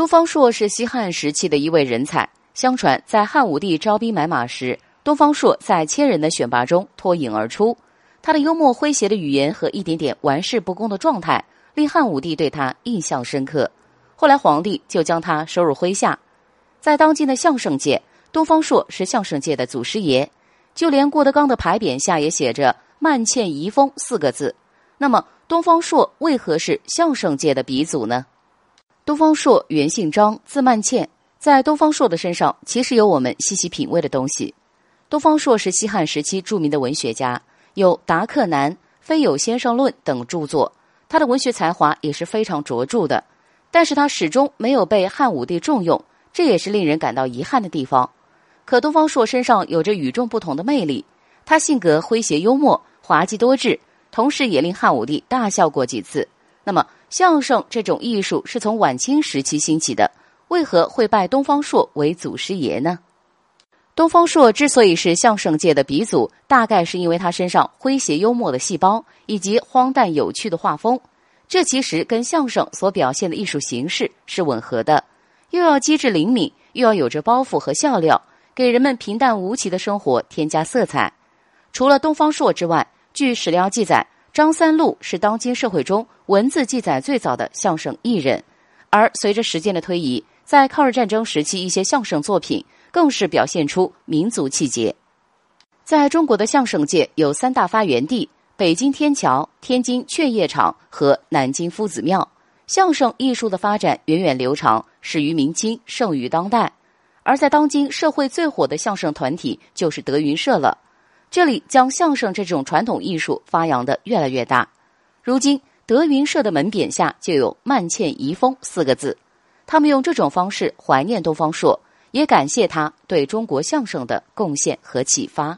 东方朔是西汉时期的一位人才。相传，在汉武帝招兵买马时，东方朔在千人的选拔中脱颖而出。他的幽默诙谐的语言和一点点玩世不恭的状态，令汉武帝对他印象深刻。后来，皇帝就将他收入麾下。在当今的相声界，东方朔是相声界的祖师爷。就连郭德纲的牌匾下也写着“慢欠遗风”四个字。那么，东方朔为何是相声界的鼻祖呢？东方朔原姓张，字曼倩。在东方朔的身上，其实有我们细细品味的东西。东方朔是西汉时期著名的文学家，有《达克南》《非有先生论》等著作，他的文学才华也是非常卓著的。但是他始终没有被汉武帝重用，这也是令人感到遗憾的地方。可东方朔身上有着与众不同的魅力，他性格诙谐幽默、滑稽多智，同时也令汉武帝大笑过几次。那么，相声这种艺术是从晚清时期兴起的，为何会拜东方朔为祖师爷呢？东方朔之所以是相声界的鼻祖，大概是因为他身上诙谐幽默的细胞以及荒诞有趣的画风，这其实跟相声所表现的艺术形式是吻合的，又要机智灵敏，又要有着包袱和笑料。给人们平淡无奇的生活添加色彩。除了东方朔之外，据史料记载，张三禄是当今社会中文字记载最早的相声艺人。而随着时间的推移，在抗日战争时期，一些相声作品更是表现出民族气节。在中国的相声界有三大发源地：北京天桥、天津劝业场和南京夫子庙。相声艺术的发展源远流长，始于明清，盛于当代。而在当今社会最火的相声团体就是德云社了，这里将相声这种传统艺术发扬的越来越大。如今德云社的门匾下就有“曼倩遗风”四个字，他们用这种方式怀念东方朔，也感谢他对中国相声的贡献和启发。